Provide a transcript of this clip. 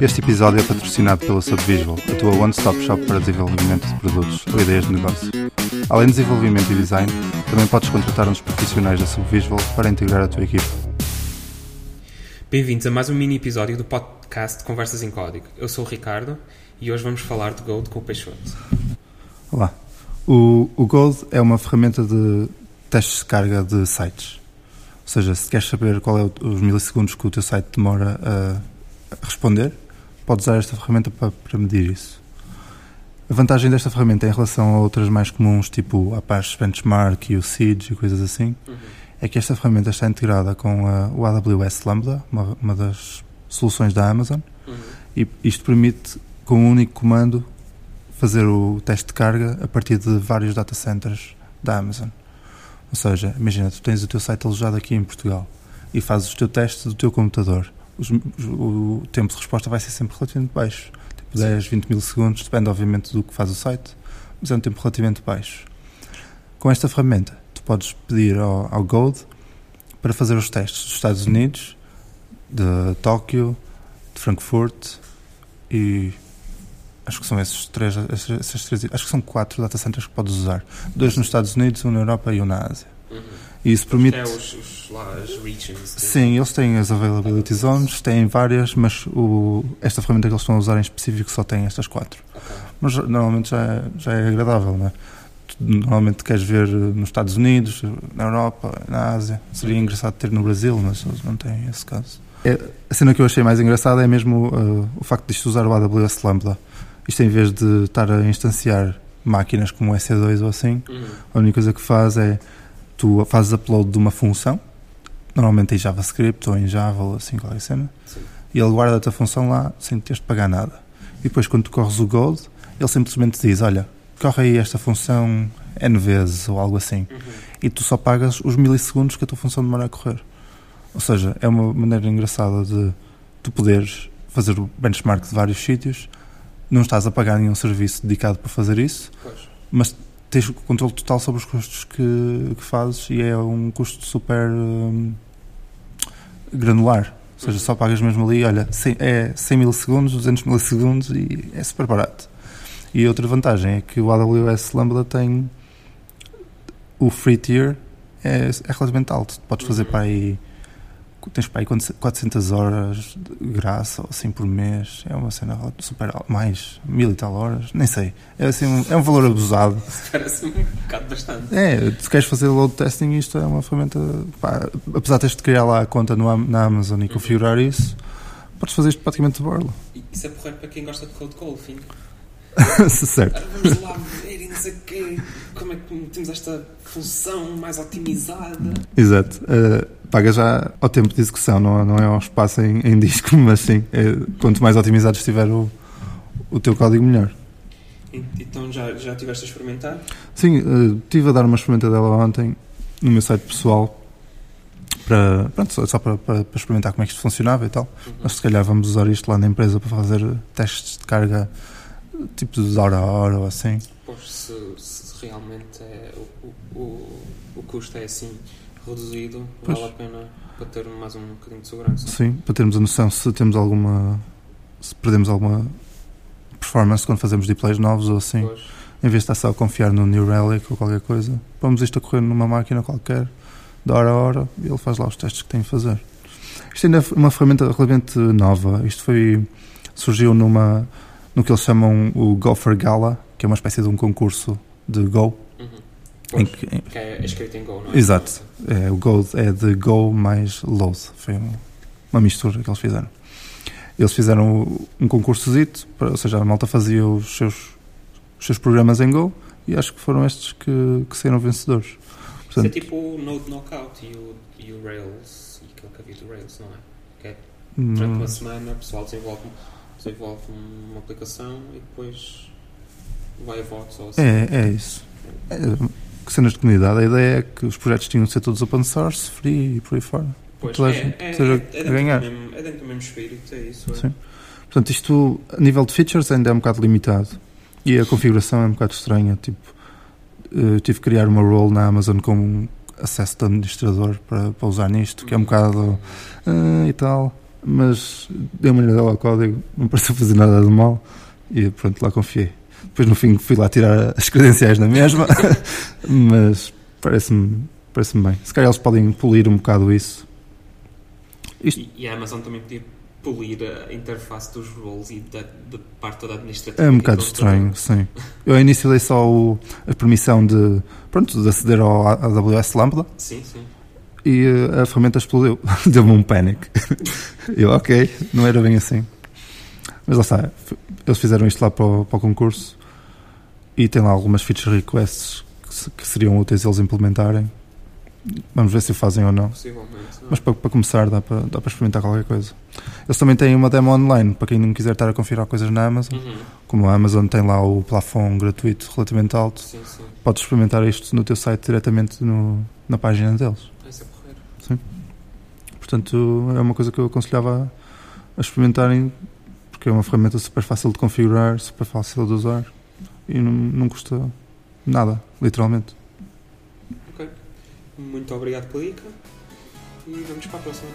Este episódio é patrocinado pela Subvisual, a tua one-stop shop para desenvolvimento de produtos ou ideias de negócio. Além de desenvolvimento e design, também podes contratar uns profissionais da Subvisual para integrar a tua equipe. Bem-vindos a mais um mini episódio do podcast Conversas em Código. Eu sou o Ricardo e hoje vamos falar de Gold com o Peixoto. Olá. O, o Gold é uma ferramenta de testes de carga de sites. Ou seja, se queres saber qual é o, os milissegundos que o teu site demora a, a responder, podes usar esta ferramenta para, para, medir isso. A vantagem desta ferramenta em relação a outras mais comuns, tipo Apache Benchmark e o Siege e coisas assim, uhum. é que esta ferramenta está integrada com a, o AWS Lambda, uma, uma das soluções da Amazon, uhum. e isto permite, com um único comando, fazer o teste de carga a partir de vários data centers da Amazon. Ou seja, imagina, tu tens o teu site alojado aqui em Portugal e fazes o teu teste do teu computador. Os, o, tempo de resposta vai ser sempre relativamente baixo. Tipo 10, 20 milissegundos, depende obviamente do que faz o site, mas é um tempo relativamente baixo. Com esta ferramenta, tu podes pedir ao, ao Gold para fazer os testes dos Estados Unidos, de Tóquio, de Frankfurt e acho que são esses três, esses, três, acho que são quatro data centers que podes usar. Dois nos Estados Unidos, um na Europa e um na Ásia. Uhum. E isso permite. É os, os, lá, as regions. Sim, eles têm as availability zones, têm várias, mas o, esta ferramenta que eles estão a usar em específico só tem estas quatro. Okay. Mas normalmente já é, já é agradável, não é? normalmente queres ver nos Estados Unidos, na Europa, na Ásia. Seria engraçado ter no Brasil, mas eles não têm esse caso. É, a cena que eu achei mais engraçada é mesmo uh, o facto de isto usar o AWS Lambda. Isto em vez de estar a instanciar máquinas como o EC2 ou assim, uhum. a única coisa que faz é tu fazes upload de uma função, normalmente em JavaScript ou em Java ou assim, qualquer cena, Sim. e ele guarda-te a função lá sem teres de pagar nada. E depois, quando tu corres o Gold, ele simplesmente diz: Olha, corre aí esta função N vezes ou algo assim, uhum. e tu só pagas os milissegundos que a tua função demora a correr. Ou seja, é uma maneira engraçada de tu poderes fazer o benchmark de vários sítios não estás a pagar nenhum serviço dedicado para fazer isso, pois. mas tens o controle total sobre os custos que, que fazes e é um custo super hum, granular. Ou seja, só pagas mesmo ali, olha, 100, é 100 milissegundos, 200 milissegundos e é super barato. E outra vantagem é que o AWS Lambda tem o free tier é, é relativamente alto. Podes fazer uhum. para aí tens para aí 400 horas de graça ou assim por mês, é uma cena super mais, mil e tal horas, nem sei, é assim um, é um valor abusado. Parece um bocado bastante. É, se queres fazer load testing, isto é uma ferramenta, pá, apesar de teres de criar lá a conta no, na Amazon e uhum. configurar isso, podes fazer isto praticamente de borla. Isso é porreiro para quem gosta de code golfing. certo. vamos lá ver não sei o quê, como é que temos esta função mais otimizada. Exato. Uh, paga já ao tempo de execução, não, não é ao espaço em, em disco, mas sim, é, quanto mais otimizado estiver o, o teu código, melhor. Então já, já estiveste a experimentar? Sim, uh, estive a dar uma experimentadela ontem no meu site pessoal para, pronto, só, só para, para, para, experimentar como é que isto funcionava e tal. Uhum. Mas se calhar vamos usar isto lá na empresa para fazer testes de carga tipo de hora a hora ou assim. Pois se, se realmente é, o, o, o custo é assim reduzido, pois. vale a pena para ter mais um bocadinho de segurança. Sim, para termos a noção se temos alguma. se perdemos alguma performance quando fazemos deploys novos ou assim. Pois. Em vez de estar só a confiar no New Relic ou qualquer coisa, vamos isto a correr numa máquina qualquer, de hora a hora, e ele faz lá os testes que tem de fazer. Isto ainda é uma ferramenta relativamente nova. Isto foi. surgiu numa. No que eles chamam o Gopher Gala, que é uma espécie de um concurso de Go. Uhum Pois, que, em... que é escrito em Go, não é? Exato. É, o Go é de Go mais Load. Foi uma, uma mistura que eles fizeram. Eles fizeram um concursozito, ou seja, a malta fazia os seus, os seus programas em Go e acho que foram estes que, que saíram vencedores. Portanto, Isso é tipo o Node Knockout e o, e o Rails, e aquele que havia do Rails, não é? Que é durante uma semana o pessoal desenvolve, desenvolve uma aplicação e depois vai a votos ou assim. É, é isso. É, cenas de comunidade, a ideia é que os projetos tinham de ser todos open source, free e por aí fora. Pois, toda é, é, seja é, é, ganhar. Mesmo, é dentro do mesmo espírito, é isso. É. Sim. Portanto, isto, a nível de features, ainda é um bocado limitado. E a configuração é um bocado estranha. Tipo, eu tive que criar uma role na Amazon com acesso de administrador para, para usar nisto, que é um bocado uh, e tal. Mas dei uma olhada ao código, não pareceu fazer nada de mal e pronto, lá confiei. Depois no fim fui lá tirar as credenciais na mesma, mas parece-me parece bem. Se calhar eles podem polir um bocado isso. Isto... E, a Amazon também podia polir a interface dos roles e da, da parte toda administrativa. É um bocado estranho, sim. Eu ao início dei só o, a permissão de, pronto, de aceder ao AWS Lambda. Sim, sim. E a ferramenta explodiu. Deu-me um panic. Eu, ok, não era bem assim. Mas lá está, eles fizeram isto lá para o, para o concurso e tem lá algumas feature requests que, que, seriam úteis eles implementarem. Vamos ver se o fazem ou não. Possivelmente. Não. Mas para, para, começar, dá para, dá para experimentar qualquer coisa. Eles também têm uma demo online para quem não quiser estar a conferir coisas na Amazon. Uhum. Como a Amazon tem lá o plafond gratuito relativamente alto, sim, sim. podes experimentar isto no teu site diretamente no, na página deles. Sim. Portanto, é uma coisa que eu aconselhava a experimentarem, porque é uma ferramenta super fácil de configurar, super fácil de usar e não, não custa nada, literalmente. Ok. Muito obrigado pela dica e vamos para a próxima.